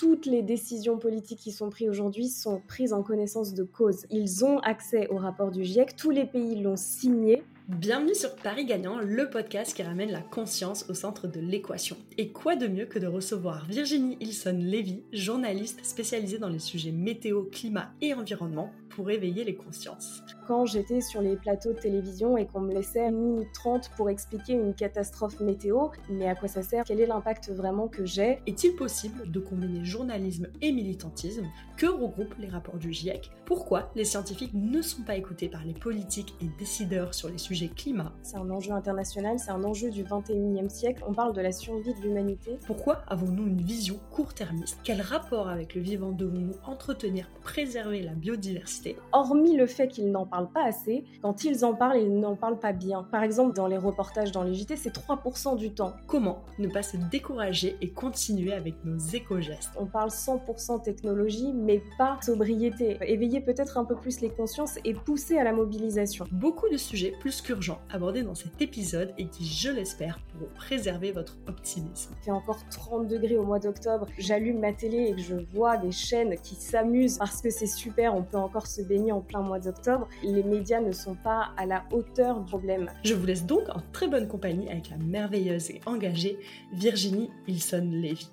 toutes les décisions politiques qui sont prises aujourd'hui sont prises en connaissance de cause. Ils ont accès au rapport du GIEC, tous les pays l'ont signé. Bienvenue sur Paris Gagnant, le podcast qui ramène la conscience au centre de l'équation. Et quoi de mieux que de recevoir Virginie Hilson-Lévy, journaliste spécialisée dans les sujets météo, climat et environnement, pour éveiller les consciences. Quand j'étais sur les plateaux de télévision et qu'on me laissait une minute trente pour expliquer une catastrophe météo, mais à quoi ça sert? Quel est l'impact vraiment que j'ai? Est-il possible de combiner journalisme et militantisme Que regroupent les rapports du GIEC Pourquoi les scientifiques ne sont pas écoutés par les politiques et décideurs sur les sujets climat? C'est un enjeu international, c'est un enjeu du 21e siècle. On parle de la survie de l'humanité. Pourquoi avons-nous une vision court-termiste? Quel rapport avec le vivant devons-nous entretenir pour préserver la biodiversité? Hormis le fait qu'ils n'en parlent pas assez, quand ils en parlent, ils n'en parlent pas bien. Par exemple, dans les reportages dans les JT, c'est 3% du temps. Comment ne pas se décourager et continuer avec nos éco-gestes? On parle 100% technologie, mais pas sobriété. Éveiller peut-être un peu plus les consciences et pousser à la mobilisation. Beaucoup de sujets plus qu'urgents abordés dans cet épisode et qui, je l'espère, pourront préserver votre optimisme. Il fait encore 30 degrés au mois d'octobre. J'allume ma télé et que je vois des chaînes qui s'amusent parce que c'est super, on peut encore se baigner en plein mois d'octobre. Les médias ne sont pas à la hauteur du problème. Je vous laisse donc en très bonne compagnie avec la merveilleuse et engagée Virginie Hilson-Lévy.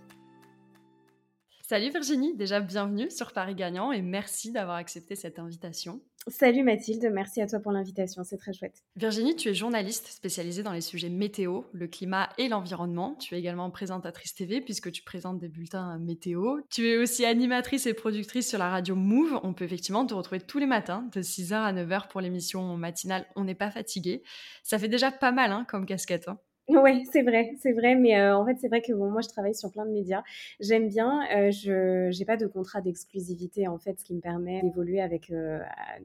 Salut Virginie, déjà bienvenue sur Paris Gagnant et merci d'avoir accepté cette invitation. Salut Mathilde, merci à toi pour l'invitation, c'est très chouette. Virginie, tu es journaliste spécialisée dans les sujets météo, le climat et l'environnement. Tu es également présentatrice TV puisque tu présentes des bulletins météo. Tu es aussi animatrice et productrice sur la radio Move. On peut effectivement te retrouver tous les matins de 6h à 9h pour l'émission matinale On n'est pas fatigué. Ça fait déjà pas mal hein, comme casquette. Hein. Ouais, c'est vrai, c'est vrai, mais euh, en fait, c'est vrai que bon, moi, je travaille sur plein de médias. J'aime bien, euh, je j'ai pas de contrat d'exclusivité en fait, ce qui me permet d'évoluer avec euh,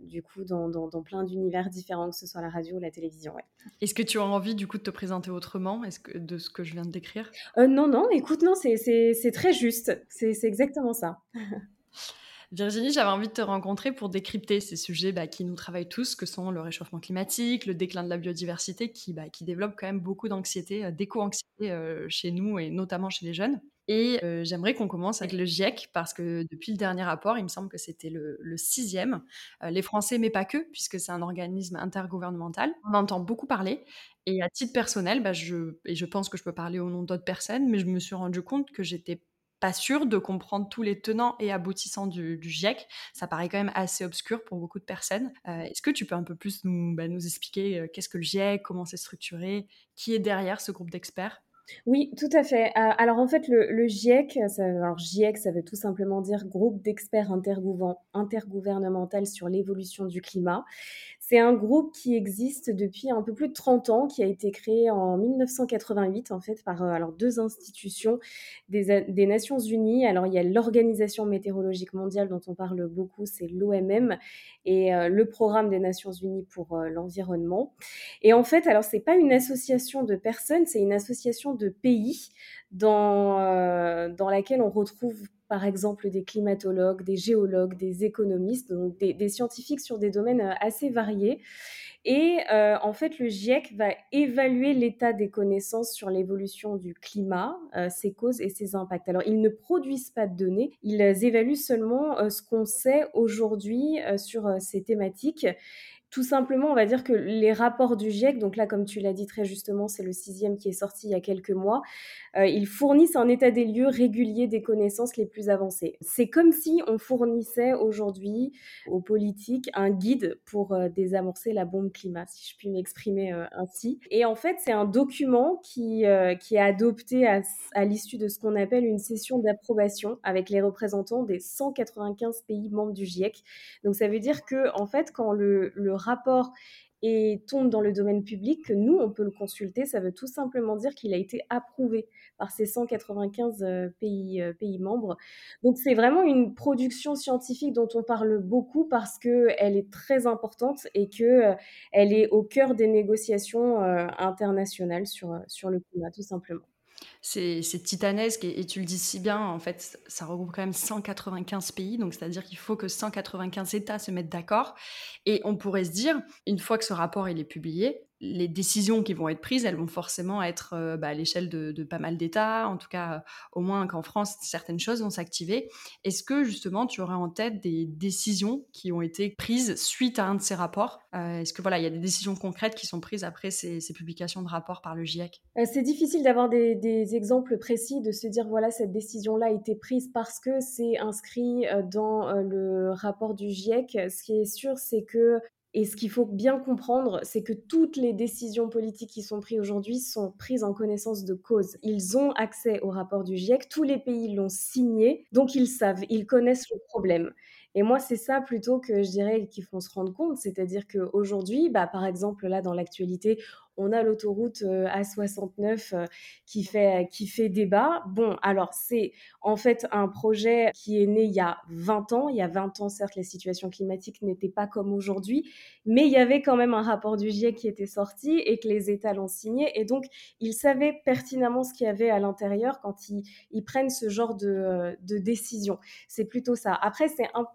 du coup dans, dans, dans plein d'univers différents, que ce soit la radio ou la télévision. Ouais. Est-ce que tu as envie du coup de te présenter autrement? Est-ce que de ce que je viens de décrire? Non, non, écoute, non, c'est c'est très juste. C'est c'est exactement ça. Virginie, j'avais envie de te rencontrer pour décrypter ces sujets bah, qui nous travaillent tous, que sont le réchauffement climatique, le déclin de la biodiversité, qui, bah, développe quand même beaucoup d'anxiété, euh, d'éco-anxiété euh, chez nous et notamment chez les jeunes. Et euh, j'aimerais qu'on commence avec le GIEC parce que depuis le dernier rapport, il me semble que c'était le, sixième. les Français, mais pas que, puisque c'est un organisme intergouvernemental. On entend beaucoup parler. Et à titre personnel, bah, et je pense que je peux parler au nom d'autres personnes, mais je me suis rendu compte que j'étais pas sûr de comprendre tous les tenants et aboutissants du, GIEC. Ça paraît quand même assez obscur pour beaucoup de personnes. Euh, est-ce que tu peux un peu plus nous, bah, expliquer euh, qu'est-ce que le GIEC, comment c'est structuré, qui est derrière ce groupe d'experts? Oui, tout à fait. Euh, alors en fait, le, GIEC, alors GIEC, ça veut tout simplement dire Groupe d'experts intergouvernemental sur l'évolution du climat. C'est un groupe qui existe depuis un peu plus de 30 ans, qui a été créé en 1988 en fait par euh, alors deux institutions des, des Nations Unies. Alors il y a l'Organisation météorologique mondiale dont on parle beaucoup, c'est l'OMM, et euh, le Programme des Nations Unies pour euh, l'environnement. Et en fait, alors c'est pas une association de personnes, c'est une association de pays dans laquelle on retrouve par exemple des climatologues, des géologues, des économistes, donc des, scientifiques sur des domaines euh, assez variés. Et euh, en fait, le GIEC va évaluer l'état des connaissances sur l'évolution du climat, euh, ses causes et ses impacts. Alors, ils ne produisent pas de données, ils évaluent seulement ce qu'on sait aujourd'hui sur ces thématiques tout simplement, on va dire que les rapports du GIEC, donc là, comme tu l'as dit très justement, c'est le sixième qui est sorti il y a quelques mois, euh, ils fournissent un état des lieux régulier des connaissances les plus avancées. C'est comme si on fournissait aujourd'hui aux politiques un guide pour euh, désamorcer la bombe climat, si je puis m'exprimer euh, ainsi. Et en fait, c'est un document qui, qui est adopté à, à l'issue de ce qu'on appelle une session d'approbation avec les représentants des 195 pays membres du GIEC. Donc ça veut dire que, en fait, quand le, le rapport et tombe dans le domaine public, que nous, on peut le consulter, ça veut tout simplement dire qu'il a été approuvé par ces 195 euh, pays, euh, pays membres. Donc c'est vraiment une production scientifique dont on parle beaucoup parce qu'elle est très importante et qu'elle euh, est au cœur des négociations internationales sur, sur le climat, tout simplement c'est titanesque et, tu le dis si bien, en fait, ça regroupe quand même 195 pays, donc c'est-à-dire qu'il faut que 195 États se mettent d'accord. Et on pourrait se dire, une fois que ce rapport il est publié, les décisions qui vont être prises, elles vont forcément être euh, bah, à l'échelle de, pas mal d'États, en tout cas euh, au moins qu'en France, certaines choses vont s'activer. Est-ce que justement tu aurais en tête des décisions qui ont été prises suite à un de ces rapports? Euh, Est-ce que voilà, il y a des décisions concrètes qui sont prises après ces, publications de rapports par le GIEC C'est difficile d'avoir des, des, exemples précis, de se dire voilà, cette décision-là a été prise parce que c'est inscrit dans le rapport du GIEC. Ce qui est sûr, c'est que et ce qu'il faut bien comprendre, c'est que toutes les décisions politiques qui sont prises aujourd'hui sont prises en connaissance de cause. Ils ont accès au rapport du GIEC, tous les pays l'ont signé, donc ils savent, ils connaissent le problème. Et moi, c'est ça plutôt que je dirais qu'il faut se rendre compte, c'est-à-dire qu'aujourd'hui, bah, par exemple, là, dans l'actualité, on a l'autoroute euh, A69 euh, qui fait, qui fait débat. Bon, alors c'est en fait un projet qui est né il y a 20 ans. Il y a 20 ans, certes, la situation climatique n'était pas comme aujourd'hui, mais il y avait quand même un rapport du GIEC qui était sorti et que les États l'ont signé. Et donc, ils savaient pertinemment ce qu'il y avait à l'intérieur quand ils, prennent ce genre de, de décision. C'est plutôt ça. Après,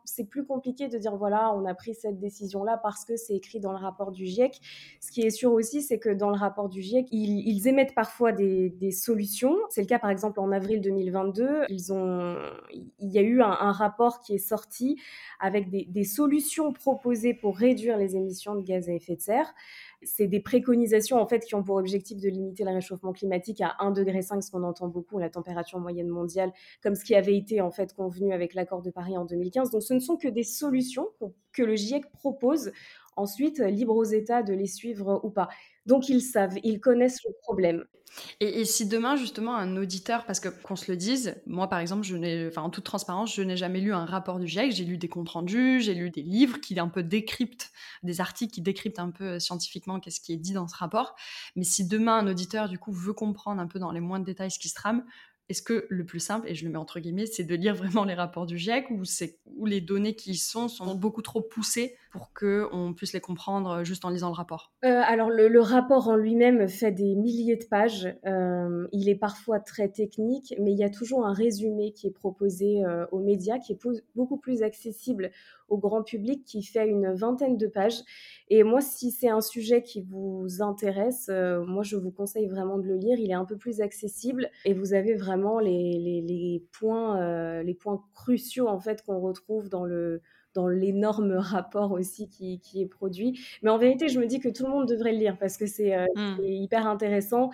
c'est plus compliqué de dire, voilà, on a pris cette décision-là parce que c'est écrit dans le rapport du GIEC. Ce qui est sûr aussi, c'est que dans le rapport du GIEC, ils, émettent parfois des, solutions. C'est le cas par exemple en avril 2022. Ils ont, il y a eu un, rapport qui est sorti avec des, solutions proposées pour réduire les émissions de gaz à effet de serre. C'est des préconisations en fait qui ont pour objectif de limiter le réchauffement climatique à 1,5 degré, ce qu'on entend beaucoup, la température moyenne mondiale, comme ce qui avait été en fait convenu avec l'accord de Paris en 2015. Donc ce ne sont que des solutions que le GIEC propose Ensuite, libre aux États de les suivre ou pas. Donc ils savent, ils connaissent le problème. Et, si demain, justement, un auditeur, parce que qu'on se le dise, moi par exemple, je n'ai, en toute transparence, je n'ai jamais lu un rapport du GIEC, j'ai lu des comptes rendus, j'ai lu des livres qui un peu décryptent, des articles qui décryptent un peu euh, scientifiquement qu'est-ce qui est dit dans ce rapport. Mais si demain, un auditeur, du coup, veut comprendre un peu dans les moindres détails ce qui se trame, est-ce que le plus simple, et je le mets entre guillemets, c'est de lire vraiment les rapports du GIEC ou c'est où les données qui y sont sont beaucoup trop poussées pour qu'on puisse les comprendre juste en lisant le rapport euh, Alors le, rapport en lui-même fait des milliers de pages. Euh, il est parfois très technique, mais il y a toujours un résumé qui est proposé euh, aux médias, qui est beaucoup plus accessible au grand public, qui fait une vingtaine de pages. Et moi, si c'est un sujet qui vous intéresse, moi je vous conseille vraiment de le lire. Il est un peu plus accessible et vous avez vraiment les, les points, les points cruciaux en fait qu'on retrouve dans le dans l'énorme rapport aussi qui, qui, est produit. Mais en vérité, je me dis que tout le monde devrait le lire parce que c'est euh, mmh. hyper intéressant.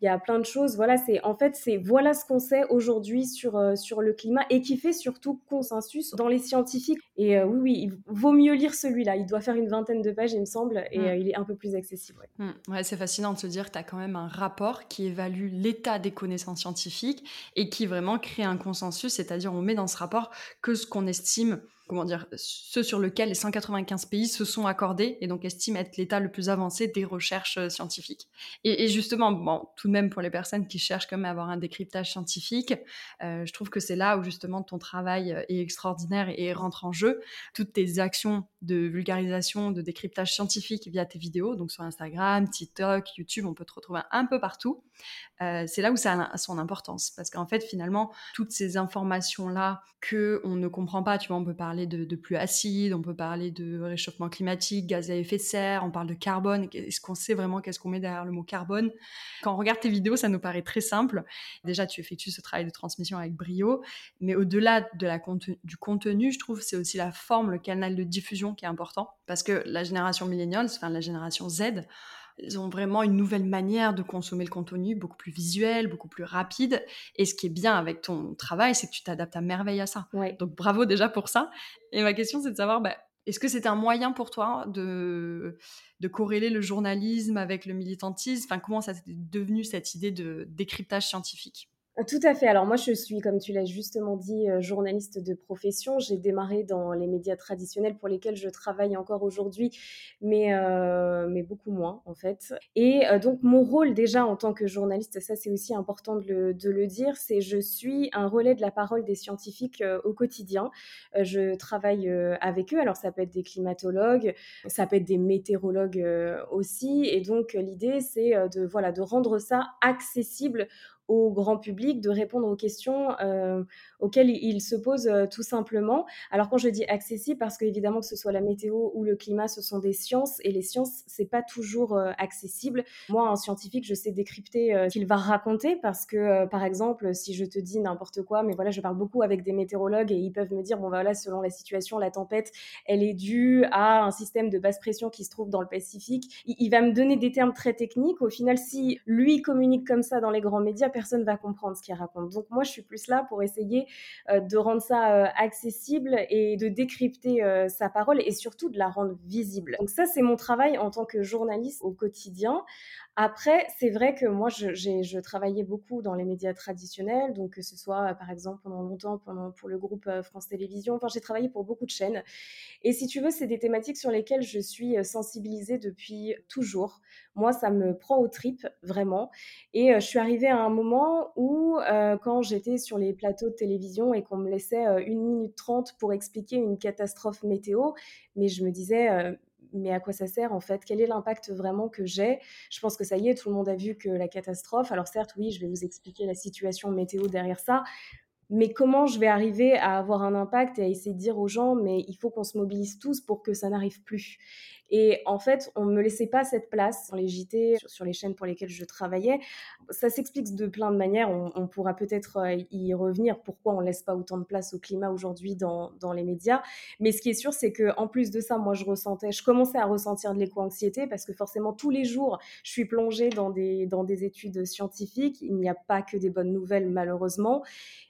Il y a plein de choses. Voilà, c'est en fait, c'est voilà ce qu'on sait aujourd'hui sur, euh, sur le climat et qui fait surtout consensus dans les scientifiques. Et euh, oui, oui, il vaut mieux lire celui-là. Il doit faire une vingtaine de pages, il me semble, et mmh. il est un peu plus accessible. Ouais, mmh. c'est fascinant de se dire que tu as quand même un rapport qui évalue l'état des connaissances scientifiques et qui vraiment crée un consensus, c'est-à-dire on met dans ce rapport que ce qu'on estime comment dire, ceux sur lesquels les 195 pays se sont accordés et donc estiment être l'état le plus avancé des recherches euh, scientifiques. Et, justement, bon, tout de même pour les personnes qui cherchent quand même à avoir un décryptage scientifique, euh, je trouve que c'est là où justement ton travail euh, est extraordinaire et, rentre en jeu. Toutes tes actions de vulgarisation, de décryptage scientifique via tes vidéos, donc sur Instagram, TikTok, YouTube, on peut te retrouver un peu partout. c'est là où ça a son importance parce qu'en fait, finalement, toutes ces informations-là que on ne comprend pas, tu vois, on peut parler de, de, pluie acide, on peut parler de réchauffement climatique, gaz à effet de serre, on parle de carbone. Est-ce qu'on sait vraiment qu'est-ce qu'on met derrière le mot carbone? Quand on regarde tes vidéos, ça nous paraît très simple. Déjà, tu effectues ce travail de transmission avec brio, mais au-delà de la du contenu, je trouve c'est aussi la forme, le canal de diffusion qui est important, parce que la génération millennials, enfin la génération Z, ils ont vraiment une nouvelle manière de consommer le contenu, beaucoup plus visuel, beaucoup plus rapide. Et ce qui est bien avec ton travail, c'est que tu t'adaptes à merveille à ça. Donc bravo déjà pour ça. Et ma question, c'est de savoir, bah, est-ce que c'est un moyen pour toi de, de corréler le journalisme avec le militantisme? Enfin, comment ça s'est devenu cette idée de décryptage scientifique? Tout à fait. Alors moi, je suis, comme tu l'as justement dit, euh, journaliste de profession. J'ai démarré dans les médias traditionnels pour lesquels je travaille encore aujourd'hui, mais, euh, mais beaucoup moins en fait. Et euh, donc mon rôle déjà en tant que journaliste, ça c'est aussi important de le, de le dire, c'est je suis un relais de la parole des scientifiques au quotidien. je travaille avec eux. Alors ça peut être des climatologues, ça peut être des météorologues aussi. Et donc l'idée c'est de voilà de rendre ça accessible au grand public, de répondre aux questions euh, auxquelles ils se posent euh, tout simplement. Alors quand je dis accessible, parce qu'évidemment que ce soit la météo ou le climat, ce sont des sciences et les sciences, c'est pas toujours euh, accessible. Moi, un scientifique, je sais décrypter ce qu'il va raconter parce que, par exemple, si je te dis n'importe quoi, mais voilà, je parle beaucoup avec des météorologues et ils peuvent me dire, bon voilà, selon la situation, la tempête, elle est due à un système de basse pression qui se trouve dans le Pacifique. Il va me donner des termes très techniques. Au final, si lui communique comme ça dans les grands médias, personne va comprendre ce qu'il raconte. Donc moi, je suis plus là pour essayer euh, de rendre ça euh, accessible et de décrypter euh, sa parole et surtout de la rendre visible. Donc ça, c'est mon travail en tant que journaliste au quotidien. Après, c'est vrai que moi, je, je, travaillais beaucoup dans les médias traditionnels, donc que ce soit par exemple pendant longtemps pour le groupe France Télévisions, j'ai travaillé pour beaucoup de chaînes. Et si tu veux, c'est des thématiques sur lesquelles je suis sensibilisée depuis toujours. Moi, ça me prend aux tripes, vraiment. Et je suis arrivée à un moment où, quand j'étais sur les plateaux de télévision et qu'on me laissait une minute trente pour expliquer une catastrophe météo, mais je me disais, mais à quoi ça sert en fait? Quel est l'impact vraiment que j'ai? Je pense que ça y est, tout le monde a vu que la catastrophe. Alors certes, oui, je vais vous expliquer la situation météo derrière ça, mais comment je vais arriver à avoir un impact et à essayer de dire aux gens, mais il faut qu'on se mobilise tous pour que ça n'arrive plus? Et en fait, on ne me laissait pas cette place dans les JT, sur, les chaînes pour lesquelles je travaillais. Ça s'explique de plein de manières. On, pourra peut-être euh, y revenir. Pourquoi on ne laisse pas autant de place au climat aujourd'hui dans, dans, les médias? Mais ce qui est sûr, c'est que en plus de ça, moi, je ressentais, je commençais à ressentir de l'éco-anxiété parce que forcément, tous les jours, je suis plongée dans des, dans des études scientifiques. Il n'y a pas que des bonnes nouvelles, malheureusement.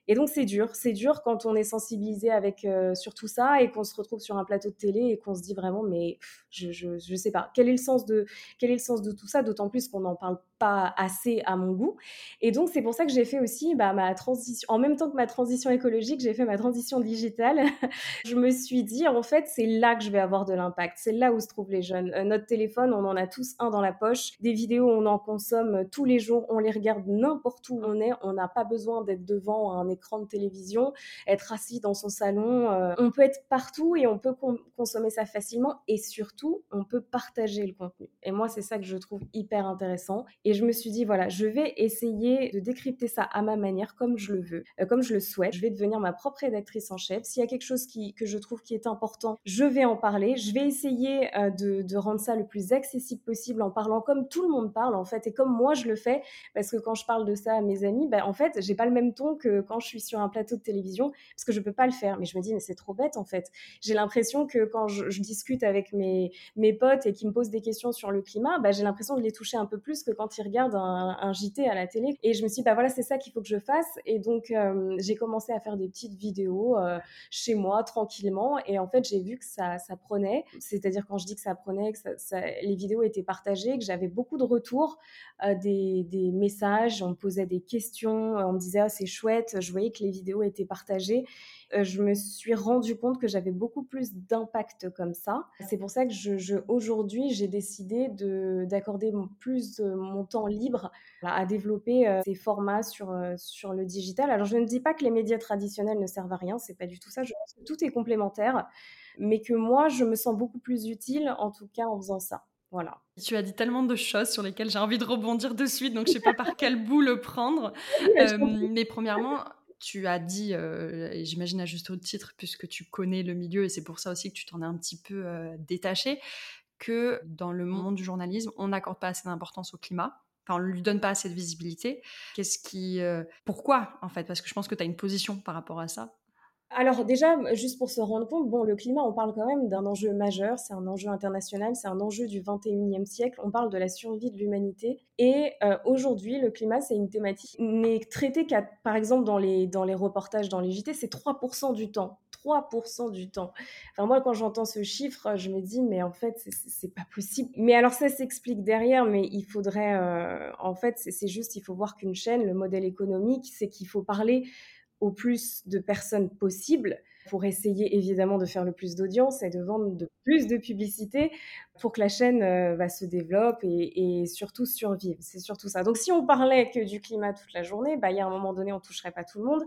Et donc c'est dur, c'est dur quand on est sensibilisé avec euh, sur tout ça et qu'on se retrouve sur un plateau de télé et qu'on se dit vraiment mais je, je, je sais pas. Quel est le sens de quel est le sens de tout ça, d'autant plus qu'on n'en parle pas assez à mon goût. Et donc, c'est pour ça que j'ai fait aussi bah, ma transition, en même temps que ma transition écologique, j'ai fait ma transition digitale. je me suis dit, en fait, c'est là que je vais avoir de l'impact. C'est là où se trouvent les jeunes. Euh, notre téléphone, on en a tous un dans la poche. Des vidéos, on en consomme tous les jours. On les regarde n'importe où on est. On n'a pas besoin d'être devant un écran de télévision, être assis dans son salon. Euh, on peut être partout et on peut consommer ça facilement. Et surtout, on peut partager le contenu. Et moi, c'est ça que je trouve hyper intéressant. Et je me suis dit, voilà, je vais essayer de décrypter ça à ma manière, comme je le veux, euh, comme je le souhaite. Je vais devenir ma propre rédactrice en chef. S'il y a quelque chose qui, que je trouve qui est important, je vais en parler. Je vais essayer euh, de, de, rendre ça le plus accessible possible en parlant comme tout le monde parle, en fait, et comme moi je le fais. Parce que quand je parle de ça à mes amis, ben, en fait, j'ai pas le même ton que quand je suis sur un plateau de télévision, parce que je peux pas le faire. Mais je me dis, mais c'est trop bête, en fait. J'ai l'impression que quand je, discute avec mes, mes potes et qui me posent des questions sur le climat, ben, j'ai l'impression de les toucher un peu plus que quand regarde un, JT à la télé. Et je me suis dit, bah voilà, c'est ça qu'il faut que je fasse. Et donc, euh, j'ai commencé à faire des petites vidéos euh, chez moi, tranquillement. Et en fait, j'ai vu que ça, ça prenait. C'est-à-dire, quand je dis que ça prenait, que les vidéos étaient partagées, que j'avais beaucoup de retours, euh, des, des, messages, on me posait des questions, on me disait, ah, c'est chouette. Je voyais que les vidéos étaient partagées. Euh, je me suis rendu compte que j'avais beaucoup plus d'impact comme ça. C'est pour ça que je, aujourd'hui, j'ai décidé d'accorder plus de mon temps libre à développer euh, ces formats sur, euh, sur le digital. Alors, je ne dis pas que les médias traditionnels ne servent à rien, c'est pas du tout ça. Je pense que tout est complémentaire, mais que moi, je me sens beaucoup plus utile, en tout cas, en faisant ça. Voilà. Tu as dit tellement de choses sur lesquelles j'ai envie de rebondir de suite, donc je ne sais pas par quel bout le prendre. mais premièrement, tu as dit, euh, et j'imagine à juste titre, puisque tu connais le milieu, et c'est pour ça aussi que tu t'en es un petit peu euh, détaché, que dans le monde du journalisme, on n'accorde pas assez d'importance au climat. Enfin, on ne lui donne pas assez de visibilité. Qu'est-ce qui. Euh, pourquoi, en fait? Parce que je pense que tu as une position par rapport à ça. Alors déjà, juste pour se rendre compte, bon, le climat, on parle quand même d'un enjeu majeur, c'est un enjeu international, c'est un enjeu du 21e siècle, on parle de la survie de l'humanité. Et euh, aujourd'hui, le climat, c'est une thématique n'est traitée qu'à, par exemple, dans les, dans les reportages, dans les JT, c'est 3% du temps. 3% du temps. Enfin, moi, quand j'entends ce chiffre, je me dis, mais en fait, c'est pas possible. Mais alors, ça s'explique derrière, mais il faudrait, euh, en fait, c'est juste, il faut voir qu'une chaîne, le modèle économique, c'est qu'il faut parler au plus de personnes possible pour essayer évidemment de faire le plus d'audience et de vendre de plus de publicité pour que la chaîne bah, se développe et, surtout survive. C'est surtout ça. Donc si on parlait que du climat toute la journée, bah, il y a un moment donné, on toucherait pas tout le monde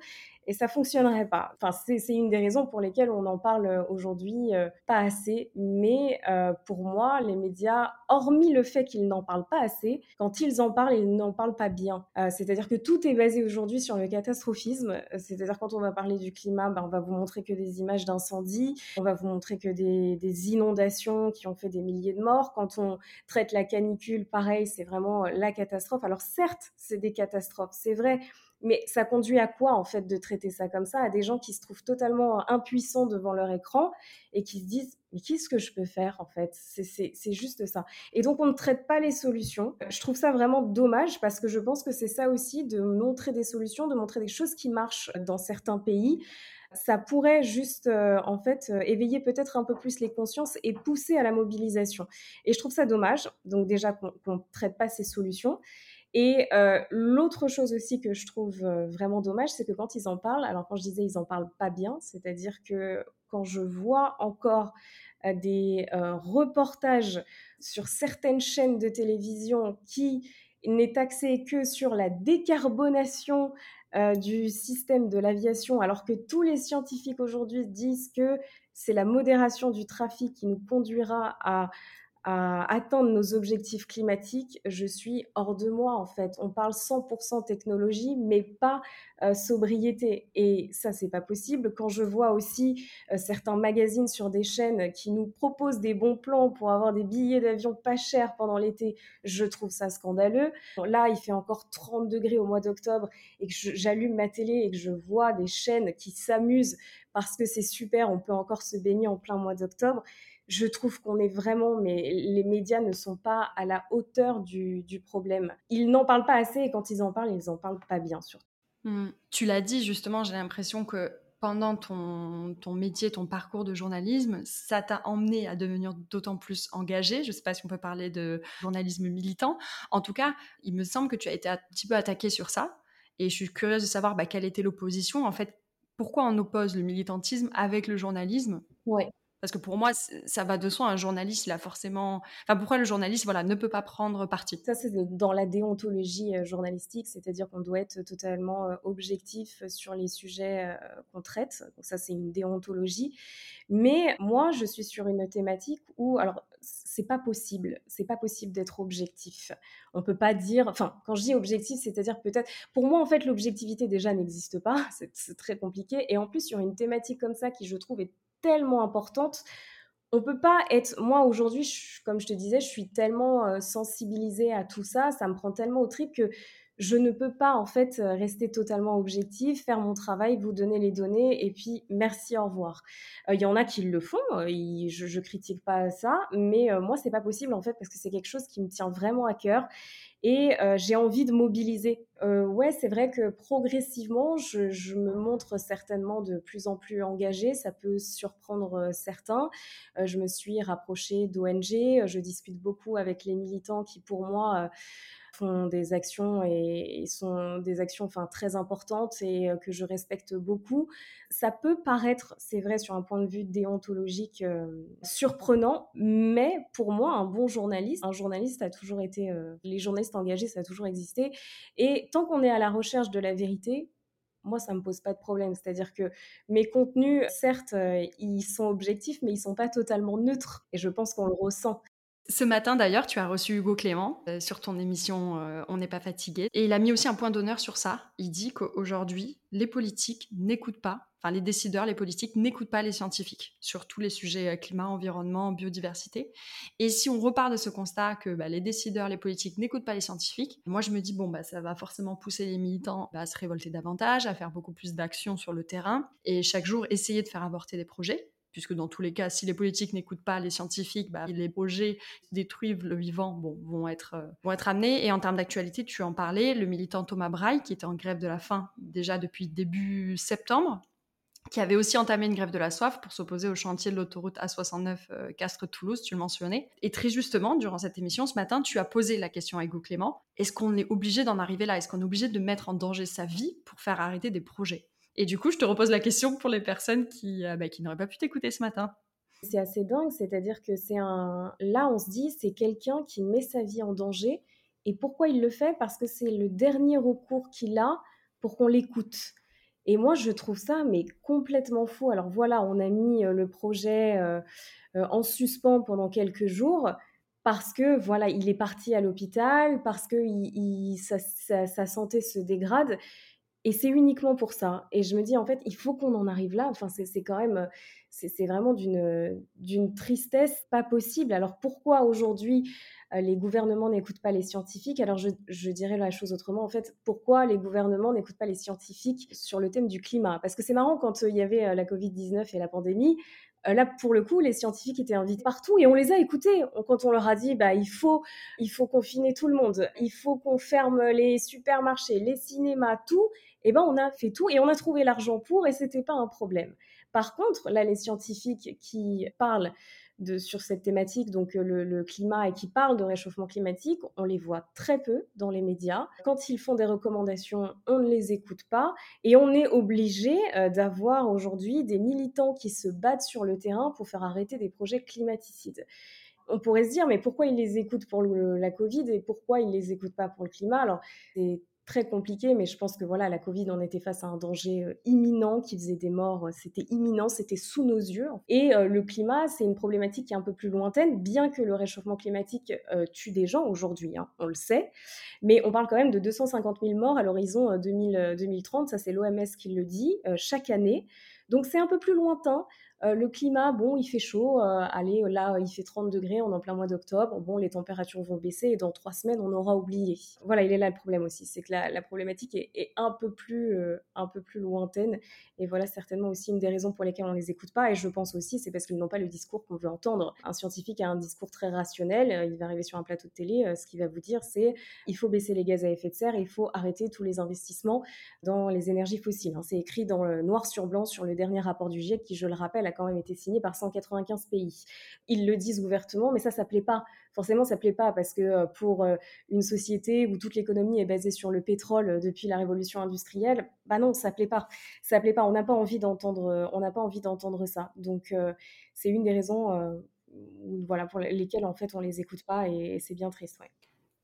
et ça fonctionnerait pas. Enfin, c'est une des raisons pour lesquelles on en parle aujourd'hui euh, pas assez. Mais euh, pour moi, les médias, hormis le fait qu'ils n'en parlent pas assez, quand ils en parlent, ils n'en parlent pas bien. Euh, c'est-à-dire que tout est basé aujourd'hui sur le catastrophisme. C'est-à-dire quand on va parler du climat, ben, on va vous montrer que des images d'incendies, on va vous montrer que des, des inondations qui ont fait des milliers de morts. Quand on traite la canicule, pareil, c'est vraiment la catastrophe. Alors certes, c'est des catastrophes, c'est vrai. Mais ça conduit à quoi, en fait, de traiter ça comme ça? À des gens qui se trouvent totalement impuissants devant leur écran et qui se disent Mais qu'est-ce que je peux faire, en fait? C'est juste ça. Et donc, on ne traite pas les solutions. Je trouve ça vraiment dommage parce que je pense que c'est ça aussi de montrer des solutions, de montrer des choses qui marchent dans certains pays ça pourrait juste euh, en fait euh, éveiller peut-être un peu plus les consciences et pousser à la mobilisation. Et je trouve ça dommage, donc déjà qu'on ne traite pas ces solutions. Et euh, l'autre chose aussi que je trouve vraiment dommage, c'est que quand ils en parlent, alors quand je disais ils en parlent pas bien, c'est-à-dire que quand je vois encore des reportages sur certaines chaînes de télévision qui n'est axé que sur la décarbonation du système de l'aviation, alors que tous les scientifiques aujourd'hui disent que c'est la modération du trafic qui nous conduira à à atteindre nos objectifs climatiques, je suis hors de moi en fait. On parle 100% technologie, mais pas euh, sobriété. Et ça, c'est pas possible. Quand je vois aussi euh, certains magazines sur des chaînes qui nous proposent des bons plans pour avoir des billets d'avion pas chers pendant l'été, je trouve ça scandaleux. Là, il fait encore 30 degrés au mois d'octobre et que j'allume ma télé et que je vois des chaînes qui s'amusent parce que c'est super, on peut encore se baigner en plein mois d'octobre je trouve qu'on est vraiment, mais les médias ne sont pas à la hauteur du, problème. Ils n'en parlent pas assez et quand ils en parlent, ils n'en parlent pas bien surtout. Mmh. Tu l'as dit justement, j'ai l'impression que pendant ton, ton métier, ton parcours de journalisme, ça t'a emmené à devenir d'autant plus engagé. Je ne sais pas si on peut parler de journalisme militant. En tout cas, il me semble que tu as été un petit peu attaqué sur ça. Et je suis curieuse de savoir bah, quelle était l'opposition. En fait, pourquoi on oppose le militantisme avec le journalisme? Ouais. Parce que pour moi, ça va de soi. Un journaliste, il a forcément. Enfin, pourquoi le journaliste, voilà, ne peut pas prendre parti Ça, c'est dans la déontologie euh, journalistique, c'est-à-dire qu'on doit être totalement euh, objectif sur les sujets euh, qu'on traite. Donc ça, c'est une déontologie. Mais moi, je suis sur une thématique où, alors, c'est pas possible. C'est pas possible d'être objectif. On peut pas dire. Enfin, quand je dis objectif, c'est-à-dire peut-être. Pour moi, en fait, l'objectivité déjà n'existe pas. C'est très compliqué. Et en plus, sur une thématique comme ça, qui je trouve est tellement importante. On peut pas être. Moi, aujourd'hui, comme je te disais, je suis tellement euh, sensibilisée à tout ça, ça me prend tellement au trip que je ne peux pas en fait euh, rester totalement objectif, faire mon travail, vous donner les données et puis merci, au revoir. Euh, il y en a qui le font, je, je critique pas ça, mais moi c'est pas possible en fait parce que c'est quelque chose qui me tient vraiment à cœur et j'ai envie de mobiliser. ouais, c'est vrai que progressivement, je, me montre certainement de plus en plus engagée. Ça peut surprendre certains. je me suis rapprochée d'ONG. Je discute beaucoup avec les militants qui, pour moi, des actions et, sont des actions enfin très importantes et euh, que je respecte beaucoup. Ça peut paraître, c'est vrai, sur un point de vue déontologique euh, surprenant, mais pour moi, un bon journaliste, un journaliste a toujours été, euh, les journalistes engagés, ça a toujours existé. Et tant qu'on est à la recherche de la vérité, moi, ça me pose pas de problème. C'est-à-dire que mes contenus, certes, ils sont objectifs, mais ils sont pas totalement neutres. Et je pense qu'on le ressent. Ce matin d'ailleurs, tu as reçu Hugo Clément euh, sur ton émission euh, On n'est pas fatigué. Et il a mis aussi un point d'honneur sur ça. Il dit qu'aujourd'hui, les politiques n'écoutent pas, enfin les décideurs, les politiques n'écoutent pas les scientifiques sur tous les sujets euh, climat, environnement, biodiversité. Et si on repart de ce constat que bah, les décideurs, les politiques n'écoutent pas les scientifiques, moi je me dis, bon, bah, ça va forcément pousser les militants bah, à se révolter davantage, à faire beaucoup plus d'actions sur le terrain et chaque jour essayer de faire avorter des projets puisque dans tous les cas, si les politiques n'écoutent pas les scientifiques, bah, les projets détruisent le vivant bon, vont, être, euh, vont être amenés. Et en termes d'actualité, tu en parlais, le militant Thomas Braille, qui était en grève de la faim déjà depuis début septembre, qui avait aussi entamé une grève de la soif pour s'opposer au chantier de l'autoroute A69 euh, Castres-Toulouse, tu le mentionnais. Et très justement, durant cette émission ce matin, tu as posé la question à Hugo Clément, est-ce qu'on est obligé d'en arriver là? Est-ce qu'on est obligé de mettre en danger sa vie pour faire arrêter des projets? Et du coup, je te repose la question pour les personnes qui, euh, bah, qui n'auraient pas pu t'écouter ce matin. C'est assez dingue, c'est-à-dire que c'est un. Là, on se dit, c'est quelqu'un qui met sa vie en danger. Et pourquoi il le fait? Parce que c'est le dernier recours qu'il a pour qu'on l'écoute. Et moi, je trouve ça mais complètement fou. Alors voilà, on a mis euh, le projet euh, en suspens pendant quelques jours parce que voilà, il est parti à l'hôpital, parce que sa, santé se dégrade. Et c'est uniquement pour ça. Et je me dis, en fait, il faut qu'on en arrive là. Enfin, c'est quand même, c'est vraiment d'une tristesse pas possible. Alors pourquoi aujourd'hui euh, les gouvernements n'écoutent pas les scientifiques? Alors je, dirais la chose autrement. En fait, pourquoi les gouvernements n'écoutent pas les scientifiques sur le thème du climat? Parce que c'est marrant quand euh, il y avait euh, la Covid-19 et la pandémie. Là, pour le coup, les scientifiques étaient invités partout et on les a écoutés. Quand on leur a dit, bah, il faut, il faut confiner tout le monde, il faut qu'on ferme les supermarchés, les cinémas, tout, eh ben, on a fait tout et on a trouvé l'argent pour et c'était pas un problème. Par contre, là, les scientifiques qui parlent de, sur cette thématique, donc euh, le, climat, et qui parlent de réchauffement climatique, on les voit très peu dans les médias. Quand ils font des recommandations, on ne les écoute pas. Et on est obligé euh, d'avoir aujourd'hui des militants qui se battent sur le terrain pour faire arrêter des projets climaticides. On pourrait se dire, mais pourquoi ils les écoutent pour la Covid et pourquoi ils les écoutent pas pour le climat? Alors, c'est très compliqué, mais je pense que voilà, la Covid, on était face à un danger euh, imminent qui faisait des morts, euh, c'était imminent, c'était sous nos yeux. Et euh, le climat, c'est une problématique qui est un peu plus lointaine, bien que le réchauffement climatique tue des gens aujourd'hui, hein, on le sait, mais on parle quand même de 250 000 morts à l'horizon 2030, ça c'est l'OMS qui le dit, chaque année. Donc c'est un peu plus lointain. Euh, le climat, bon, il fait chaud. Euh, allez, là, il fait 30 degrés, on est en plein mois d'octobre. Bon, les températures vont baisser et dans trois semaines, on aura oublié. Voilà, il est là le problème aussi. C'est que la, problématique est, un, peu plus, euh, un peu plus lointaine. Et voilà certainement aussi une des raisons pour lesquelles on ne les écoute pas. Et je pense aussi, c'est parce qu'ils n'ont pas le discours qu'on veut entendre. Un scientifique a un discours très rationnel. Il va arriver sur un plateau de télé. ce qu'il va vous dire, c'est il faut baisser les gaz à effet de serre, il faut arrêter tous les investissements dans les énergies fossiles. Hein. C'est écrit dans le noir sur blanc sur le dernier rapport du GIEC qui, je le rappelle, a quand même été signé par 195 pays. Ils le disent ouvertement, mais ça, ça plaît pas. Forcément, ça plaît pas parce que euh, pour euh, une société où toute l'économie est basée sur le pétrole euh, depuis la révolution industrielle, bah non, ça plaît pas. Ça plaît pas. On n'a pas envie d'entendre. On n'a pas envie d'entendre ça. Donc, c'est une des raisons. voilà, pour lesquelles en fait on les écoute pas et, c'est bien triste. Ouais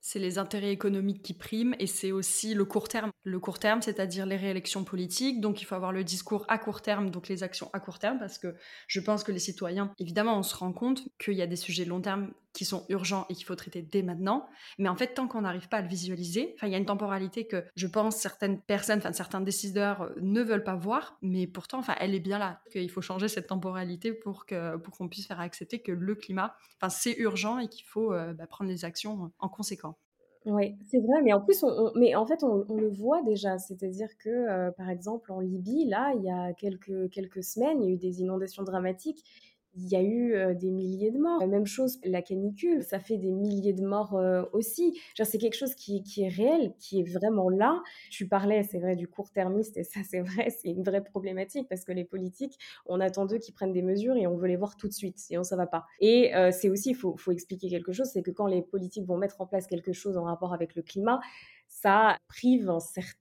c'est les intérêts économiques qui priment et c'est aussi le court terme. Le court terme, c'est-à-dire les réélections politiques. Donc il faut avoir le discours à court terme, donc les actions à court terme, parce que je pense que les citoyens, évidemment, on se rend compte qu'il y a des sujets long terme qui sont urgents et qu'il faut traiter dès maintenant. Mais en fait, tant qu'on n'arrive pas à le visualiser, il y a une temporalité que je pense certaines personnes, certains décideurs euh, ne veulent pas voir, mais pourtant, elle est bien là. Qu'il faut changer cette temporalité pour que pour qu'on puisse faire accepter que le climat, c'est urgent et qu'il faut euh, bah, prendre des actions en conséquence. Oui, c'est vrai, mais en plus, on, mais en fait, on, le voit déjà, c'est-à-dire que, euh, par exemple, en Libye, là, il y a quelques, quelques semaines, il y a eu des inondations dramatiques il y a eu des milliers de morts. Même chose, la canicule, ça fait des milliers de morts aussi. C'est quelque chose qui, est réel, qui est vraiment là. Tu parlais, c'est vrai, du court-termiste, et ça, c'est vrai, c'est une vraie problématique parce que les politiques, on attend d'eux qu'ils prennent des mesures et on veut les voir tout de suite, sinon ça va pas. Et c'est aussi, il faut expliquer quelque chose, c'est que quand les politiques vont mettre en place quelque chose en rapport avec le climat, ça prive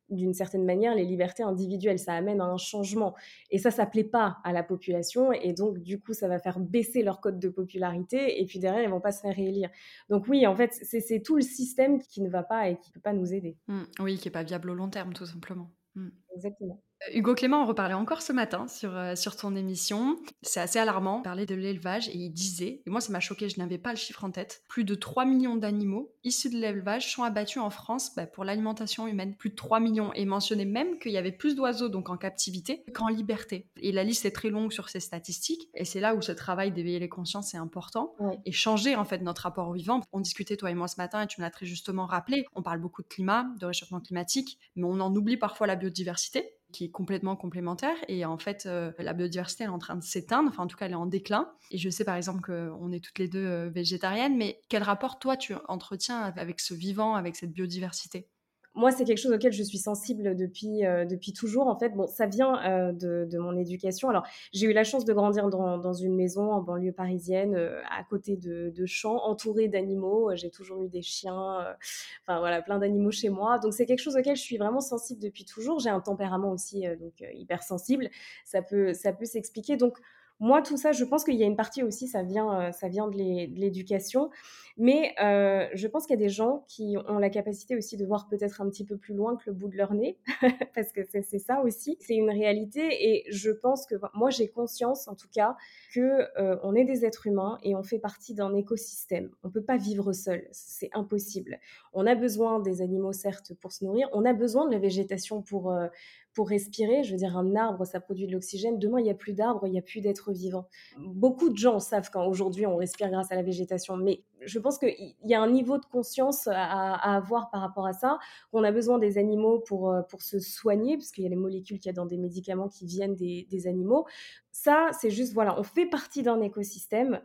d'une certaine manière les libertés individuelles, ça amène à un changement. Et ça, ça plaît pas à la population, et donc du coup, ça va faire baisser leur code de popularité, et puis derrière, ils vont pas se faire réélire. Donc oui, en fait, c'est tout le système qui ne va pas et qui peut pas nous aider. Mmh. oui, qui est pas viable au long terme, tout simplement. Mmh. Exactement. Hugo Clément en reparlait encore ce matin sur, euh, sur ton émission. C'est assez alarmant. Il parlait de l'élevage et il disait, et moi ça m'a choqué, je n'avais pas le chiffre en tête, plus de 3 millions d'animaux issus de l'élevage sont abattus en France bah, pour l'alimentation humaine. Plus de 3 millions. Et mentionnait même qu'il y avait plus d'oiseaux donc en captivité qu'en liberté. Et la liste est très longue sur ces statistiques. Et c'est là où ce travail d'éveiller les consciences est important. Et changer en fait notre rapport au vivant. On discutait toi et moi ce matin et tu me l'as très justement rappelé. On parle beaucoup de climat, de réchauffement climatique, mais on en oublie parfois la biodiversité qui est complètement complémentaire. Et en fait, euh, la biodiversité, elle est en train de s'éteindre. Enfin, en tout cas, elle est en déclin. Et je sais, par exemple, qu'on est toutes les deux euh, végétariennes. Mais quel rapport, toi, tu entretiens avec ce vivant, avec cette biodiversité? Moi, c'est quelque chose auquel je suis sensible depuis, heu, depuis toujours, en fait. Bon, ça vient, heu, de de mon éducation. Alors, j'ai eu la chance de grandir dans dans une maison en banlieue parisienne, heu, à côté de de champs, entourée d'animaux. J'ai toujours eu des chiens, heu, enfin voilà, plein d'animaux chez moi. Donc c'est quelque chose auquel je suis vraiment sensible depuis toujours. J'ai un tempérament aussi, heu, donc heu, hypersensible. Ça peut ça peut s'expliquer. Donc moi, tout ça, je pense qu'il y a une partie aussi, ça vient, heu, ça vient de l'é de l'éducation. Mais heu, je pense qu'il y a des gens qui ont la capacité aussi de voir peut-être un petit peu plus loin que le bout de leur nez, parce que c'est ça aussi, c'est une réalité et je pense que moi j'ai conscience en tout cas que euh, on est des êtres humains et on fait partie d'un écosystème. On peut pas vivre seul, c'est impossible. On a besoin des animaux certes pour se nourrir, on a besoin de la végétation pour euh, pour respirer. Je veux dire, un arbre, ça produit de l'oxygène. Demain, il n'y a plus d'arbres, il n'y a plus d'êtres vivants. Beaucoup de gens savent qu'aujourd'hui, on respire grâce à la végétation, mais je pense qu'il y a un niveau de conscience à, avoir par rapport à ça, qu'on a besoin des animaux pour, euh, pour se soigner, parce qu'il y a les molécules qu'il y a dans des médicaments qui viennent des, des animaux. Ça, c'est juste, voilà, on fait partie d'un écosystème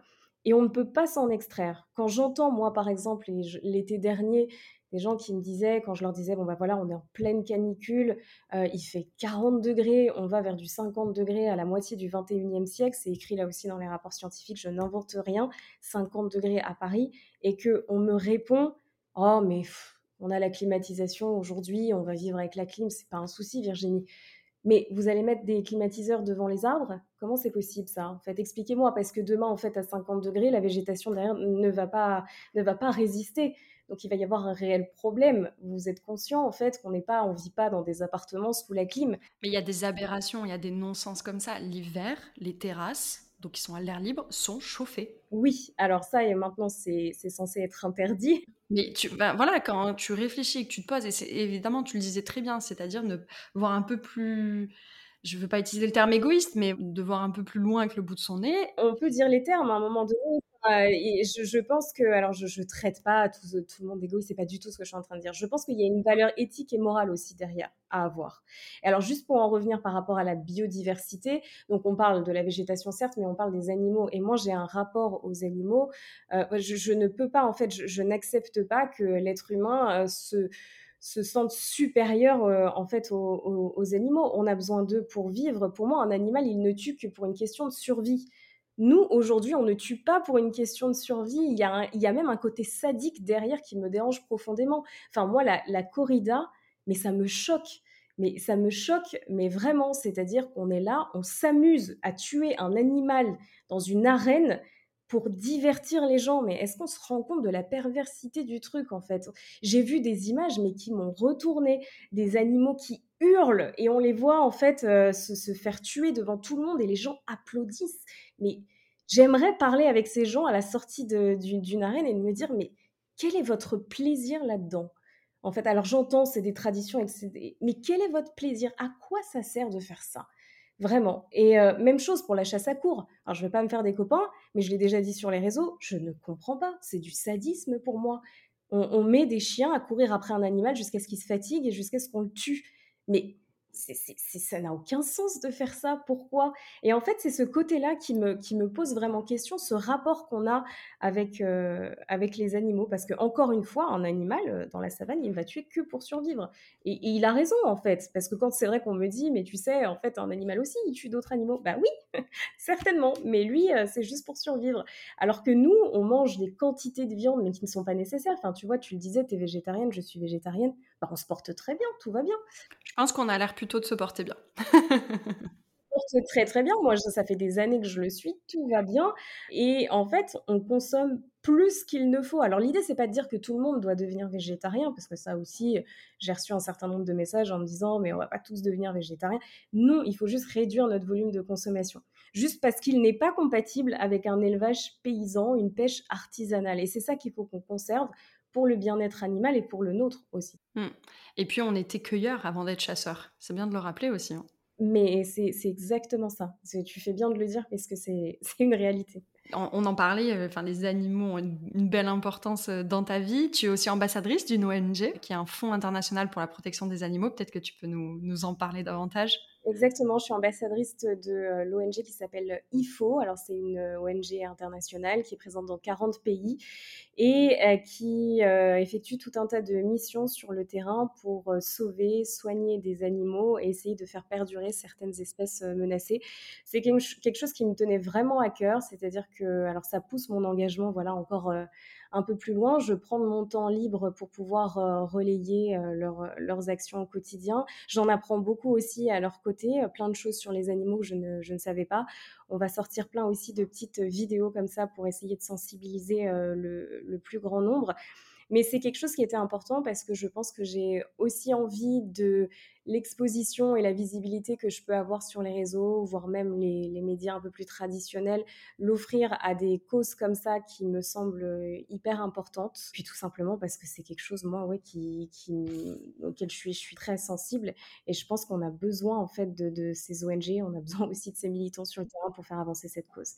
et on ne peut pas s'en extraire. Quand j'entends, moi, par exemple, l'été dernier, des gens qui me disaient, quand je leur disais, bon bah voilà, on est en pleine canicule, euh, il fait 40 degrés, on va vers du 50 degrés à la moitié du 21e siècle, c'est écrit là aussi dans les rapports scientifiques, je n'invente rien, 50 degrés à Paris, et qu'on me répond, oh mais on a la climatisation aujourd'hui, on va vivre avec la clim, c'est pas un souci Virginie. Mais vous allez mettre des climatiseurs devant les arbres? Comment c'est possible ça? En fait, expliquez-moi, parce que demain, en fait, à 50 degrés, la végétation derrière ne va pas, ne va pas résister. Donc il va y avoir un réel problème. Vous êtes conscient en fait qu'on n'est pas, on vit pas dans des appartements sous la clim. Mais il y a des aberrations, il y a des non-sens comme ça. L'hiver, les terrasses, donc qui sont à l'air libre, sont chauffées. Oui, alors ça et maintenant c'est censé être interdit. Mais tu, ben voilà, quand tu réfléchis et que tu te poses, et c'est évidemment tu le disais très bien, c'est-à-dire ne voir un peu plus je ne veux pas utiliser le terme égoïste, mais de voir un peu plus loin que le bout de son nez. On peut dire les termes à un moment donné. Et je, je, pense que, alors je traite pas tout, le monde d'égoïste, c'est pas du tout ce que je suis en train de dire. Je pense qu'il y a une valeur éthique et morale aussi derrière à avoir. Alors juste pour en revenir par rapport à la biodiversité, donc on parle de la végétation certes, mais on parle des animaux. Et moi j'ai un rapport aux animaux. Euh, je, ne peux pas, en fait, je n'accepte pas que l'être humain euh, se se sentent supérieurs euh, en fait aux, aux, animaux. On a besoin d'eux pour vivre. Pour moi, un animal, il ne tue que pour une question de survie. Nous, aujourd'hui, on ne tue pas pour une question de survie. Il y, a même un côté sadique derrière qui me dérange profondément. Enfin, moi, la, corrida, mais ça me choque. Mais ça me choque, mais vraiment, c'est-à-dire qu'on est là, on s'amuse à tuer un animal dans une arène pour divertir les gens. Mais est-ce qu'on se rend compte de la perversité du truc, en fait? J'ai vu des images, mais qui m'ont retourné, des animaux qui hurlent et on les voit, en fait, euh, se, faire tuer devant tout le monde et les gens applaudissent. Mais j'aimerais parler avec ces gens à la sortie d'une arène et de me dire, mais quel est votre plaisir là-dedans? En fait, alors j'entends, c'est des traditions, mais quel est votre plaisir? À quoi ça sert de faire ça? Vraiment. Et euh, même chose pour la chasse à cours. Alors, je ne vais pas me faire des copains, mais je l'ai déjà dit sur les réseaux, je ne comprends pas. C'est du sadisme pour moi. On, on, met des chiens à courir après un animal jusqu'à ce qu'il se fatigue et jusqu'à ce qu'on le tue. Mais ça n'a aucun sens de faire ça. Pourquoi? Et en fait, c'est ce côté-là qui me, qui me pose vraiment question, ce rapport qu'on a avec, euh, avec les animaux. Parce que, encore une fois, un animal euh, dans la savane, il ne va tuer que pour survivre. Et, il a raison, en fait. Parce que quand c'est vrai qu'on me dit, mais tu sais, en fait, un animal aussi, il tue d'autres animaux. Bah oui, certainement. Mais lui, euh, c'est juste pour survivre. Alors que nous, on mange des quantités de viande, mais qui ne sont pas nécessaires. Enfin, tu vois, tu le disais, tu es végétarienne, je suis végétarienne. Bah, on se porte très bien, tout va bien. Je pense qu'on a l'air plutôt de se porter bien. porte très très bien. Moi, ça fait des années que je le suis, tout va bien. Et en fait, on consomme plus qu'il ne faut. Alors l'idée, c'est pas de dire que tout le monde doit devenir végétarien, parce que ça aussi, j'ai reçu un certain nombre de messages en me disant, mais on va pas tous devenir végétariens. Non, il faut juste réduire notre volume de consommation. Juste parce qu'il n'est pas compatible avec un élevage paysan, une pêche artisanale. Et c'est ça qu'il faut qu'on conserve pour le bien-être animal et pour le nôtre aussi. Mmh. Et puis on était cueilleurs avant d'être chasseurs. C'est bien de le rappeler aussi. Hein. Mais c'est exactement ça. Tu fais bien de le dire parce que c'est une réalité. On, en parlait, euh, enfin, les animaux ont une, belle importance euh, dans ta vie. Tu es aussi ambassadrice d'une ONG qui est un fonds international pour la protection des animaux. Peut-être que tu peux nous, nous en parler davantage? Exactement, je suis ambassadrice de l'ONG qui s'appelle IFO. Alors, c'est une ONG internationale qui est présente dans 40 pays et qui effectue tout un tas de missions sur le terrain pour sauver, soigner des animaux et essayer de faire perdurer certaines espèces menacées. C'est quelque chose qui me tenait vraiment à cœur, c'est-à-dire que, alors ça pousse mon engagement, voilà, encore un peu plus loin, je prends mon temps libre pour pouvoir euh, relayer euh, leurs actions au quotidien. J'en apprends beaucoup aussi à leur côté, euh, plein de choses sur les animaux que je ne, savais pas. On va sortir plein aussi de petites vidéos comme ça pour essayer de sensibiliser le plus grand nombre. Mais c'est quelque chose qui était important parce que je pense que j'ai aussi envie de l'exposition et la visibilité que je peux avoir sur les réseaux, voire même les, médias un peu plus traditionnels, l'offrir à des causes comme ça qui me semblent euh, hyper importantes. Puis tout simplement parce que c'est quelque chose, moi, ouais, qui, auquel je suis, très sensible. Et je pense qu'on a besoin, en fait, de, de ces ONG, on a besoin aussi de ces militants sur le terrain pour faire avancer cette cause.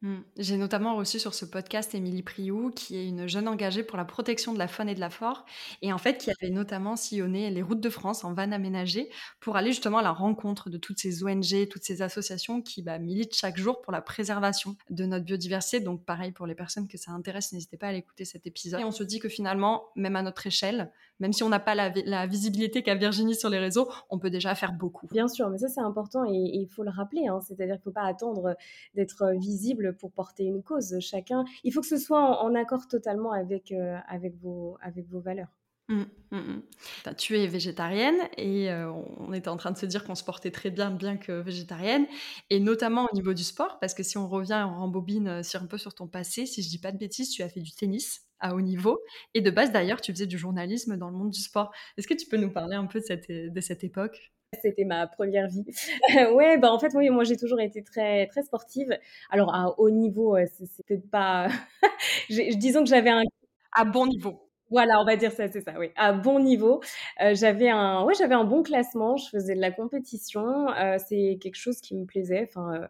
Mmh. J'ai notamment reçu sur ce podcast Émilie Priou, qui est une jeune engagée pour la protection de la faune et de la flore, et en fait qui avait notamment sillonné les routes de France en van aménagé pour aller justement à la rencontre de toutes ces ONG, toutes ces associations qui bah, militent chaque jour pour la préservation de notre biodiversité. Donc pareil pour les personnes que ça intéresse, n'hésitez pas à aller écouter cet épisode. Et on se dit que finalement, même à notre échelle, même si on n'a pas la, visibilité qu'a Virginie sur les réseaux, on peut déjà faire beaucoup. Bien sûr, mais ça c'est important et il faut le rappeler, hein. c'est-à-dire qu'il ne faut pas attendre d'être visible pour porter une cause. Chacun, il faut que ce soit en, accord totalement avec, euh, avec, vos, avec vos valeurs. Mmh, mmh, mmh. tu es végétarienne et euh, on était en train de se dire qu'on se portait très bien, bien que végétarienne, et notamment au niveau du sport, parce que si on revient en rembobine euh, sur un peu sur ton passé, si je dis pas de bêtises, tu as fait du tennis à haut niveau, et de base d'ailleurs, tu faisais du journalisme dans le monde du sport. Est-ce que tu peux nous parler un peu de cette, de cette époque? C'était ma première vie. ouais, bah en fait, oui, moi j'ai toujours été très très sportive. Alors à haut niveau, euh, peut-être pas. Disons que j'avais un. À bon niveau. Voilà, on va dire ça, c'est ça, oui. À bon niveau, euh, j'avais un, ouais, j'avais un bon classement. Je faisais de la compétition. Euh, c'est quelque chose qui me plaisait. Enfin, euh,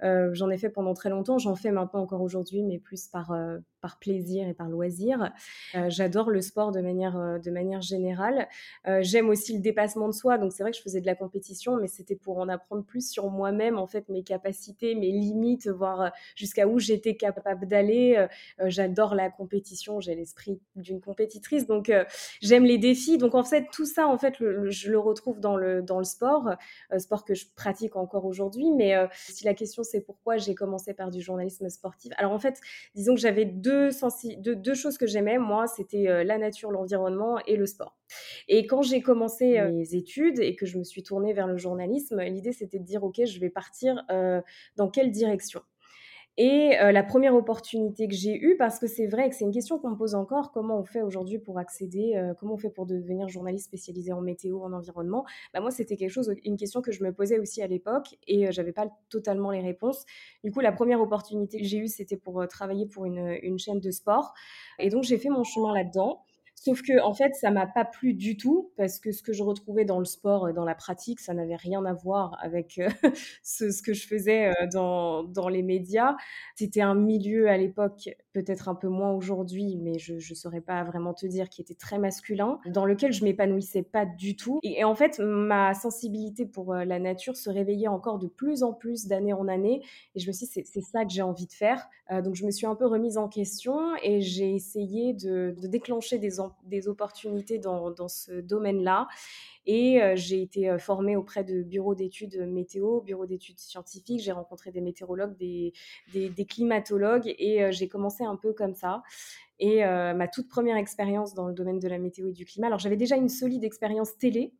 j'en ai fait pendant très longtemps, j'en fais maintenant encore aujourd'hui, mais plus par, euh, par plaisir et par loisir. Euh, j'adore le sport de manière, de manière générale. J'aime aussi le dépassement de soi, donc c'est vrai que je faisais de la compétition, mais c'était pour en apprendre plus sur moi-même, en fait, mes capacités, mes limites, voir jusqu'à où j'étais capable d'aller. J'adore la compétition, j'ai l'esprit d'une compétitrice, donc j'aime les défis. Donc en fait, tout ça, en fait, je le retrouve dans le, dans le sport, sport que je pratique encore aujourd'hui, mais si la question c'est pourquoi j'ai commencé par du journalisme sportif. Alors en fait, disons que j'avais deux, deux, choses que j'aimais. Moi, c'était euh, la nature, l'environnement et le sport. Et quand j'ai commencé euh, mes études et que je me suis tournée vers le journalisme, l'idée c'était de dire, OK, je vais partir euh, dans quelle direction? Et euh, la première opportunité que j'ai eue, parce que c'est vrai que c'est une question qu'on me pose encore, comment on fait aujourd'hui pour accéder, euh, comment on fait pour devenir journaliste spécialisé en météo, en environnement? Bah Moi, c'était quelque chose, une question que je me posais aussi à l'époque et euh, j'avais pas totalement les réponses. Du coup, la première opportunité que j'ai eue, c'était pour travailler pour une, une chaîne de sport. Et donc, j'ai fait mon chemin là-dedans. Sauf que, en fait, ça m'a pas plu du tout parce que ce que je retrouvais dans le sport, dans la pratique, ça n'avait rien à voir avec euh, ce, que je faisais euh, dans, dans les médias. C'était un milieu à l'époque, peut-être un peu moins aujourd'hui, mais je ne saurais pas vraiment te dire, qui était très masculin, dans lequel je m'épanouissais pas du tout. Et, en fait, ma sensibilité pour euh, la nature se réveillait encore de plus en plus d'année en année. Et je me suis dit, c'est ça que j'ai envie de faire. donc, je me suis un peu remise en question et j'ai essayé de, déclencher des des opportunités dans, dans ce domaine-là. Et euh, j'ai été euh, formée auprès de bureaux d'études météo, bureaux d'études scientifiques. J'ai rencontré des météorologues, des, des, climatologues et euh, j'ai commencé un peu comme ça. Et ma toute première expérience dans le domaine de la météo et du climat, alors j'avais déjà une solide expérience télé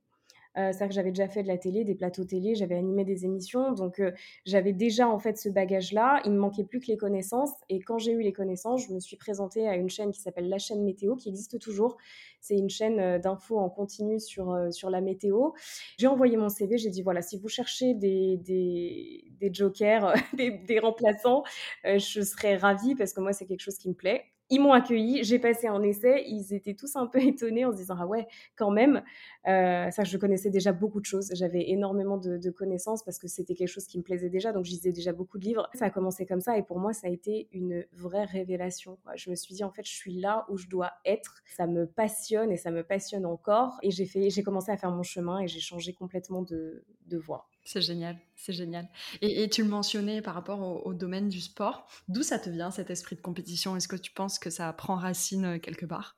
euh, c'est-à-dire que j'avais déjà fait de la télé, des plateaux télé, j'avais animé des émissions, donc euh, j'avais déjà en fait ce bagage-là. Il me manquait plus que les connaissances. Et quand j'ai eu les connaissances, je me suis présentée à une chaîne qui s'appelle La chaîne météo, qui existe toujours. C'est une chaîne euh, d'infos en continu sur, sur la météo. J'ai envoyé mon CV, j'ai dit voilà, si vous cherchez des, des, des jokers, des, des, remplaçants, je serais ravie parce que moi c'est quelque chose qui me plaît. Ils m'ont accueilli, j'ai passé un essai, ils étaient tous un peu étonnés en se disant ah ouais quand même. Euh, ça je connaissais déjà beaucoup de choses, j'avais énormément de, connaissances parce que c'était quelque chose qui me plaisait déjà, donc je lisais déjà beaucoup de livres. Ça a commencé comme ça et pour moi ça a été une vraie révélation. Je me suis dit en fait je suis là où je dois être, ça me passionne et ça me passionne encore et j'ai fait, j'ai commencé à faire mon chemin et j'ai changé complètement de, de voix. C'est génial, c'est génial. Et, tu le mentionnais par rapport au, au domaine du sport. D'où ça te vient cet esprit de compétition? Est-ce que tu penses que ça prend racine quelque part?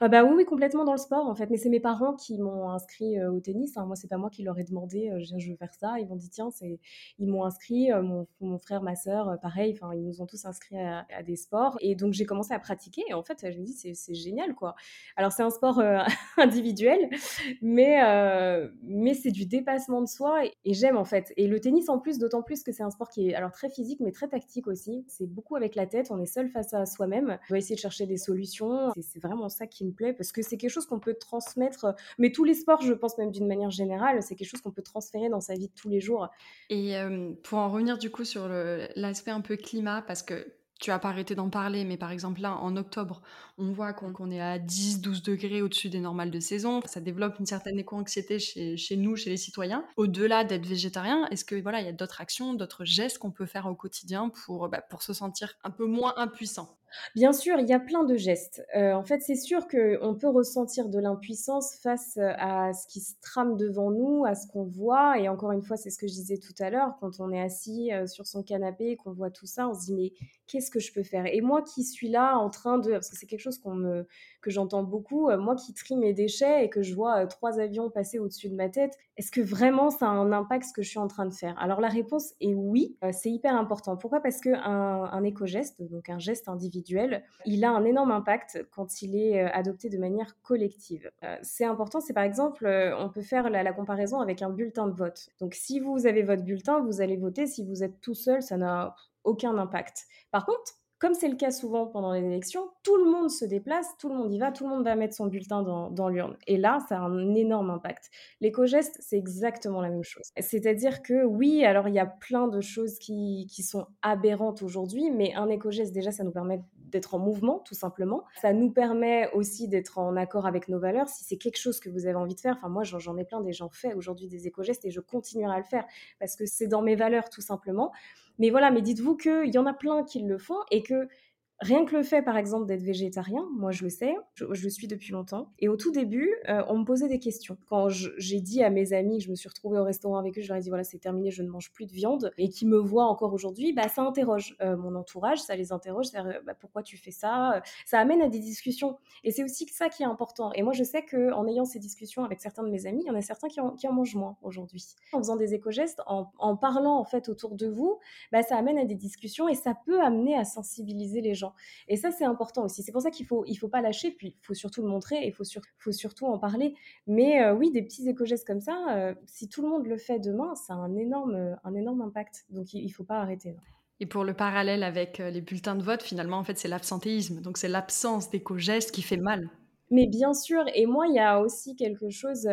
Ah bah, oui, complètement dans le sport, en fait, mais c'est mes parents qui m'ont inscrit, heu, au tennis, hein. Moi, c'est pas moi qui leur ai demandé, heu: «Je veux faire ça». Ils m'ont dit: «Tiens», ils m'ont inscrit, heu, mon frère, ma sœur, heu, pareil, ils nous ont tous inscrits à des sports et donc j'ai commencé à pratiquer et en fait, je me dis: «C'est génial, quoi». Alors c'est un sport, individuel, mais mais c'est du dépassement de soi et j'aime, en fait et le tennis, en plus, d'autant plus que c'est un sport qui est alors très physique, mais très tactique aussi. C'est beaucoup avec la tête, on est seul face à soi-même. On va essayer de chercher des solutions. C'est vraiment ça qui me plaît parce que c'est quelque chose qu'on peut transmettre, mais tous les sports, je pense même d'une manière générale, c'est quelque chose qu'on peut transférer dans sa vie de tous les jours. Et euh, pour en revenir du coup sur l'aspect un peu climat, parce que tu as pas arrêté d'en parler, mais par exemple là, en octobre, on voit qu'on est à 10-12 degrés au-dessus des normales de saison. Ça développe une certaine éco-anxiété chez, chez, nous, chez les citoyens. Au-delà d'être végétarien, est-ce que voilà, il y a d'autres actions, d'autres gestes qu'on peut faire au quotidien pour, bah, pour se sentir un peu moins impuissant? Bien sûr, il y a plein de gestes. Euh, en fait, c'est sûr qu'on peut ressentir de l'impuissance face euh, à ce qui se trame devant nous, à ce qu'on voit. Et encore une fois, c'est ce que je disais tout à l'heure, quand on est assis euh, sur son canapé, qu'on voit tout ça, on se dit mais qu'est-ce que je peux faire? Et moi qui suis là en train de, parce que c'est quelque chose qu'on me, que j'entends beaucoup, moi qui trie mes déchets et que je vois trois avions passer au-dessus de ma tête, est-ce que vraiment ça a un impact ce que je suis en train de faire? Alors la réponse est oui, c'est hyper important. Pourquoi? Parce que un, éco-geste, donc un geste individuel il a un énorme impact quand il est euh, adopté de manière collective. Euh, c'est important, c'est par exemple, euh, on peut faire la, la, comparaison avec un bulletin de vote. Donc si vous avez votre bulletin, vous allez voter. Si vous êtes tout seul, ça n'a aucun impact. Par contre, comme c'est le cas souvent pendant les élections, tout le monde se déplace, tout le monde y va, tout le monde va mettre son bulletin dans, l'urne. Et là, ça a un énorme impact. L'éco-geste, c'est exactement la même chose. C'est-à-dire que oui, alors il y a plein de choses qui, qui sont aberrantes aujourd'hui, mais un éco-geste, déjà, ça nous permet d'être en mouvement, tout simplement. Ça nous permet aussi d'être en accord avec nos valeurs. Si c'est quelque chose que vous avez envie de faire, enfin moi j'en ai plein des gens fait aujourd'hui des éco-gestes et je continuerai à le faire parce que c'est dans mes valeurs tout simplement. Mais voilà, mais dites-vous qu'il y en a plein qui le font et que Rien que le fait, par exemple, d'être végétarien, moi je le sais, je, le suis depuis longtemps. Et au tout début, euh, on me posait des questions. Quand j'ai dit à mes amis que je me suis retrouvée au restaurant avec eux, je leur ai dit voilà, c'est terminé, je ne mange plus de viande, et qui me voient encore aujourd'hui, bah, ça interroge euh, mon entourage, ça les interroge, ça, bah, pourquoi tu fais ça Ça amène à des discussions. Et c'est aussi ça qui est important. Et moi, je sais qu'en ayant ces discussions avec certains de mes amis, il y en a certains qui en, qui en mangent moins aujourd'hui. En faisant des éco-gestes, en, en, parlant en fait autour de vous, bah, ça amène à des discussions et ça peut amener à sensibiliser les gens. Et ça, c'est important aussi. C'est pour ça qu'il faut, il faut pas lâcher, puis il faut surtout le montrer et il faut, faut surtout en parler. Mais euh, oui, des petits éco-gestes comme ça, euh, si tout le monde le fait demain, ça a un énorme, un énorme impact. Donc il ne faut pas arrêter. Et pour le parallèle avec euh, les bulletins de vote, finalement, en fait, c'est l'absentéisme. Donc c'est l'absence d'éco-gestes qui fait mal. Mais bien sûr, et moi, il y a aussi quelque chose,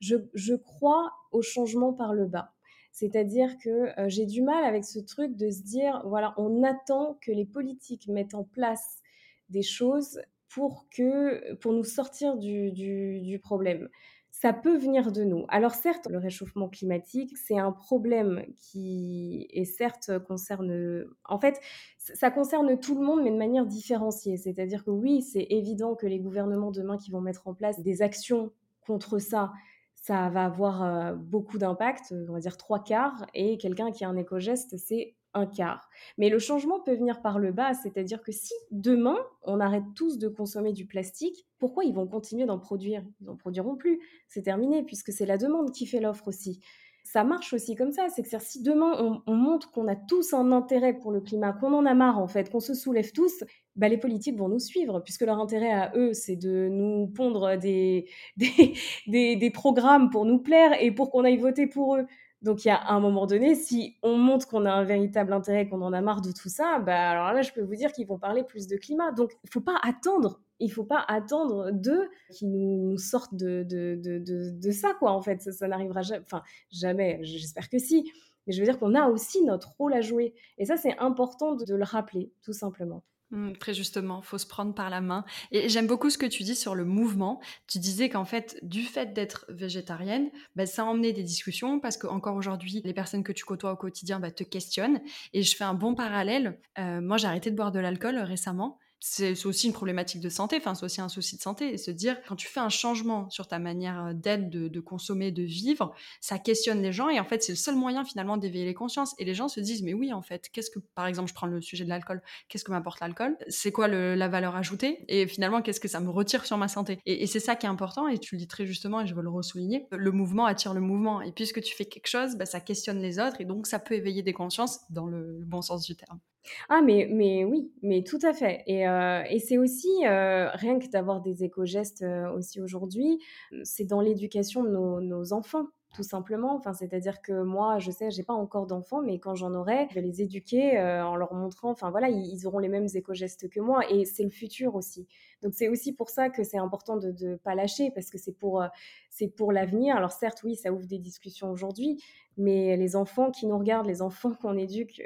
je, je crois au changement par le bas. C'est-à-dire que euh, j'ai du mal avec ce truc de se dire, voilà, on attend que les politiques mettent en place des choses pour, que, pour nous sortir du, du, problème. Ça peut venir de nous. Alors certes, le réchauffement climatique, c'est un problème qui est certes concerne... En fait, ça concerne tout le monde, mais de manière différenciée. C'est-à-dire que oui, c'est évident que les gouvernements demain qui vont mettre en place des actions contre ça, ça va avoir euh, beaucoup d'impact, on va dire trois quarts, et quelqu'un qui a un éco-geste, c'est un quart. Mais le changement peut venir par le bas, c'est-à-dire que si demain on arrête tous de consommer du plastique, pourquoi ils vont continuer d'en produire? Ils n'en produiront plus, c'est terminé, puisque c'est la demande qui fait l'offre aussi ça marche aussi comme ça. C'est que si demain on, montre qu'on a tous un intérêt pour le climat, qu'on en a marre en fait, qu'on se soulève tous, bah, les politiques vont nous suivre, puisque leur intérêt à eux, c'est de nous pondre des, des, des, programmes pour nous plaire et pour qu'on aille voter pour eux. Donc il y a un moment donné, si on montre qu'on a un véritable intérêt, qu'on en a marre de tout ça, bah alors là je peux vous dire qu'ils vont parler plus de climat. Donc il faut pas attendre il faut pas attendre d'eux qui nous, sortent de, de, de, de, ça, quoi, en fait. Ça, n'arrivera jamais. Enfin, jamais, j'espère que si. Mais je veux dire qu'on a aussi notre rôle à jouer. Et ça, c'est important de, le rappeler, tout simplement. Mmh, très justement, faut se prendre par la main. Et j'aime beaucoup ce que tu dis sur le mouvement. Tu disais qu'en fait, du fait d'être végétarienne, bah, ça a emmené des discussions parce que encore aujourd'hui, les personnes que tu côtoies au quotidien bah, te questionnent. Et je fais un bon parallèle. Euh, moi, j'ai arrêté de boire de l'alcool récemment c'est aussi une problématique de santé, enfin, c'est aussi un souci de santé et se dire quand tu fais un changement sur ta manière d'être, de, consommer, de vivre, ça questionne les gens et en fait, c'est le seul moyen finalement d'éveiller les consciences. Et les gens se disent, mais oui, en fait, qu'est-ce que, par exemple, je prends le sujet de l'alcool, qu'est-ce que m'apporte l'alcool C'est quoi la valeur ajoutée Et finalement, qu'est-ce que ça me retire sur ma santé? Et, et c'est ça qui est important et tu le dis très justement et je veux le ressouligner, le mouvement attire le mouvement et puisque tu fais quelque chose, bah, ça questionne les autres et donc ça peut éveiller des consciences dans le bon sens du terme. Ah mais mais oui, mais tout à fait et et c'est aussi, rien que d'avoir des éco-gestes, aussi aujourd'hui, c'est dans l'éducation de nos nos enfants, tout simplement. Enfin, c'est-à-dire que moi, je sais, j'ai pas encore d'enfants, mais quand j'en aurai, je vais les éduquer, en leur montrant enfin voilà, ils auront les mêmes éco-gestes que moi et c'est le futur aussi. Donc c'est aussi pour ça que c'est important de de pas lâcher parce que c'est pour, c'est pour l'avenir. Alors certes, oui, ça ouvre des discussions aujourd'hui, mais les enfants qui nous regardent, les enfants qu'on éduque,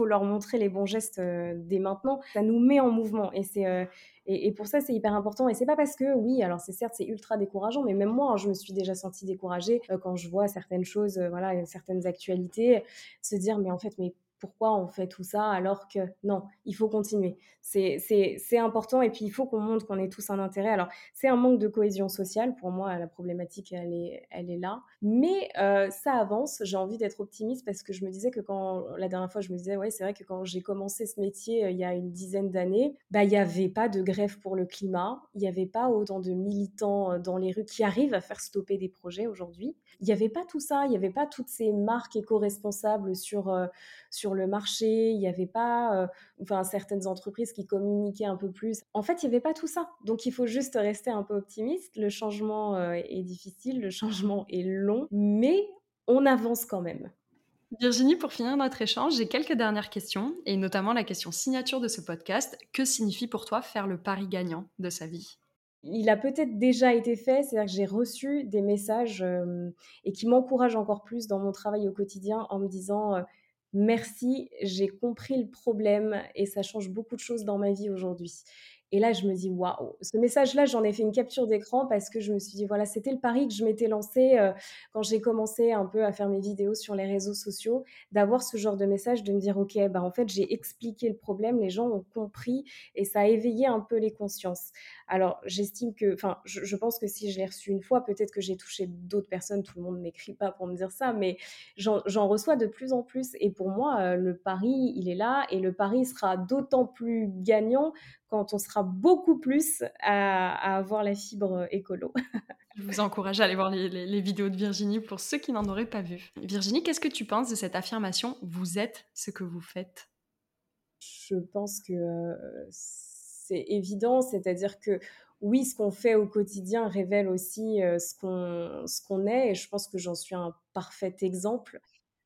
faut leur montrer les bons gestes euh, dès maintenant. Ça nous met en mouvement et c'est euh, et, pour ça c'est hyper important. Et c'est pas parce que oui, alors c'est certes c'est ultra décourageant, mais même moi hein, je me suis déjà sentie découragée euh, quand je vois certaines choses, voilà, certaines actualités, se dire mais en fait mais pourquoi on fait tout ça alors que non, il faut continuer. C'est important et puis il faut qu'on montre qu'on est tous un intérêt. Alors, c'est un manque de cohésion sociale. Pour moi, la problématique, elle est, là. Mais euh, ça avance. J'ai envie d'être optimiste parce que je me disais que quand, la dernière fois, je me disais, ouais, c'est vrai que quand j'ai commencé ce métier euh, il y a une dizaine d'années, bah, il n'y avait pas de grève pour le climat. Il n'y avait pas autant de militants euh, dans les rues qui arrivent à faire stopper des projets aujourd'hui. Il n'y avait pas tout ça. Il n'y avait pas toutes ces marques éco-responsables sur, euh, sur le marché. Il n'y avait pas, euh, enfin, certaines entreprises qui communiquaient un peu plus. En fait, il n'y avait pas tout ça. Donc, il faut juste rester un peu optimiste. Le changement euh, est difficile, le changement est long, mais on avance quand même. Virginie, pour finir notre échange, j'ai quelques dernières questions, et notamment la question signature de ce podcast. Que signifie pour toi faire le pari gagnant de sa vie? Il a peut-être déjà été fait, c'est-à-dire que j'ai reçu des messages euh, et qui m'encouragent encore plus dans mon travail au quotidien en me disant euh, merci, j'ai compris le problème et ça change beaucoup de choses dans ma vie aujourd'hui. Et là, je me dis, waouh, ce message-là, j'en ai fait une capture d'écran parce que je me suis dit, voilà, c'était le pari que je m'étais lancé euh, quand j'ai commencé un peu à faire mes vidéos sur les réseaux sociaux, d'avoir ce genre de message, de me dire, ok, bah, en fait, j'ai expliqué le problème, les gens ont compris et ça a éveillé un peu les consciences. Alors, j'estime que, enfin, je, pense que si je l'ai reçu une fois, peut-être que j'ai touché d'autres personnes, tout le monde m'écrit pas pour me dire ça, mais j'en reçois de plus en plus. Et pour moi, euh, le pari, il est là et le pari sera d'autant plus gagnant quand on sera beaucoup plus à, à avoir la fibre écolo. Je vous encourage à aller voir les, les, les vidéos de Virginie pour ceux qui n'en auraient pas vu. Virginie, qu'est-ce que tu penses de cette affirmation Vous êtes ce que vous faites Je pense que c'est évident, c'est-à-dire que oui, ce qu'on fait au quotidien révèle aussi euh, ce qu'on ce qu'on est, et je pense que j'en suis un parfait exemple.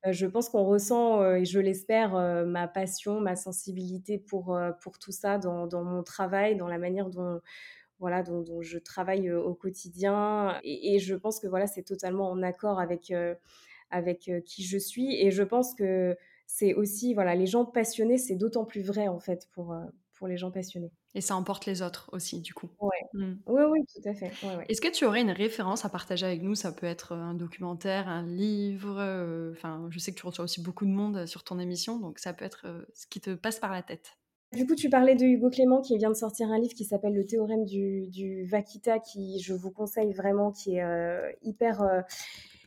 Euh, je pense qu'on ressent, euh, et je l'espère, euh, ma passion, ma sensibilité pour, pour tout ça dans, mon travail, dans la manière dont, voilà, dont, je travaille au quotidien. Et, je pense que voilà, c'est totalement en accord avec, avec qui je suis. Et je pense que c'est aussi, voilà, les gens passionnés, c'est d'autant plus vrai en fait pour, pour les gens passionnés. Et ça emporte les autres aussi, du coup. Ouais. Mmh. Oui, oui, tout à fait. Ouais, ouais. Est-ce que tu aurais une référence à partager avec nous? Ça peut être un documentaire, un livre. Euh, enfin, je sais que tu reçois aussi beaucoup de monde sur ton émission, donc ça peut être euh, ce qui te passe par la tête. Du coup, tu parlais de Hugo Clément qui vient de sortir un livre qui s'appelle Le théorème du, du, Vaquita, qui je vous conseille vraiment, qui est euh, hyper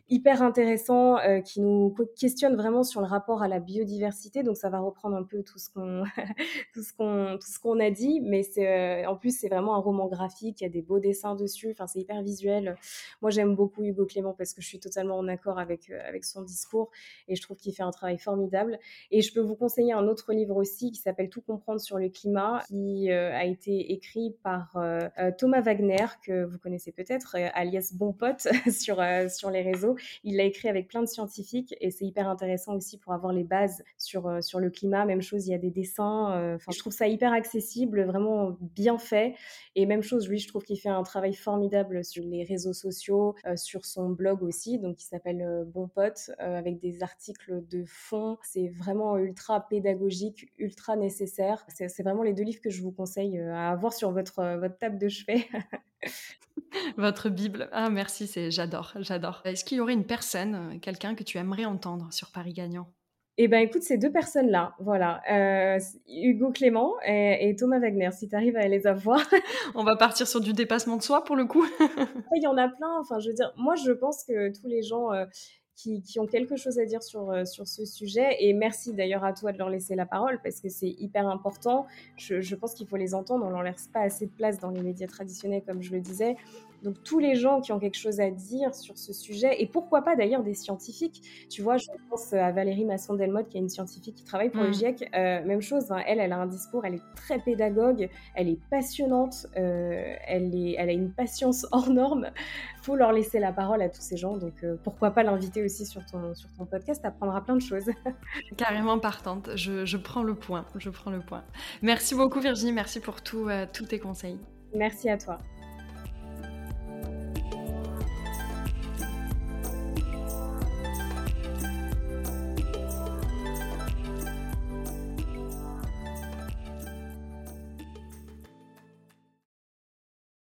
hyper intéressant euh, qui nous questionne vraiment sur le rapport à la biodiversité. Donc ça va reprendre un peu tout ce qu'on tout ce qu'on tout ce qu'on a dit, mais c'est euh, en plus c'est vraiment un roman graphique. Il y a des beaux dessins dessus. Enfin c'est hyper visuel. Moi j'aime beaucoup Hugo Clément parce que je suis totalement en accord avec euh, avec son discours et je trouve qu'il fait un travail formidable. Et je peux vous conseiller un autre livre aussi qui s'appelle Tout comprendre sur le climat, qui euh, a été écrit par euh, Thomas Wagner que vous connaissez peut-être, alias Bon Pote sur sur les réseaux il l'a écrit avec plein de scientifiques et c'est hyper intéressant aussi pour avoir les bases sur, euh, sur le climat. Même chose, il y a des dessins. Euh, je trouve ça hyper accessible, vraiment bien fait. Et même chose, lui, je trouve qu'il fait un travail formidable sur les réseaux sociaux, euh, sur son blog aussi, donc qui s'appelle Bon Pote, euh, avec des articles de fond. C'est vraiment ultra pédagogique, ultra nécessaire. C'est vraiment les deux livres que je vous conseille à avoir sur votre, votre table de chevet. Votre Bible. Ah, merci, c'est j'adore, j'adore. Est-ce qu'il y aurait une personne, quelqu'un que tu aimerais entendre sur Paris Gagnant Eh ben, écoute, ces deux personnes-là, voilà, heu, Hugo Clément et et Thomas Wagner, si tu arrives à les avoir. On va partir sur du dépassement de soi, pour le coup. il y en a plein, enfin, je veux dire, moi, je pense que tous les gens, heu, qui ont quelque chose à dire sur, heu, sur ce sujet et merci d'ailleurs à toi de leur laisser la parole parce que c'est hyper important. Je je pense qu'il faut les entendre, on leur laisse pas assez de place dans les médias traditionnels, comme je le disais. Donc tous les gens qui ont quelque chose à dire sur ce sujet, et pourquoi pas d'ailleurs des scientifiques. Tu vois, je pense à Valérie Masson-Delmotte, qui est une scientifique qui travaille pour le mmh. GIEC. Euh, même chose, hein, elle, elle a un discours, elle est très pédagogue, elle est passionnante, euh, elle, est, elle a une patience hors norme. faut leur laisser la parole à tous ces gens, donc euh, pourquoi pas l'inviter aussi sur ton, sur ton podcast, apprendra plein de choses. Carrément partante, je, je, prends le point, je prends le point. Merci beaucoup Virginie, merci pour tout, tous tes conseils. Merci à toi.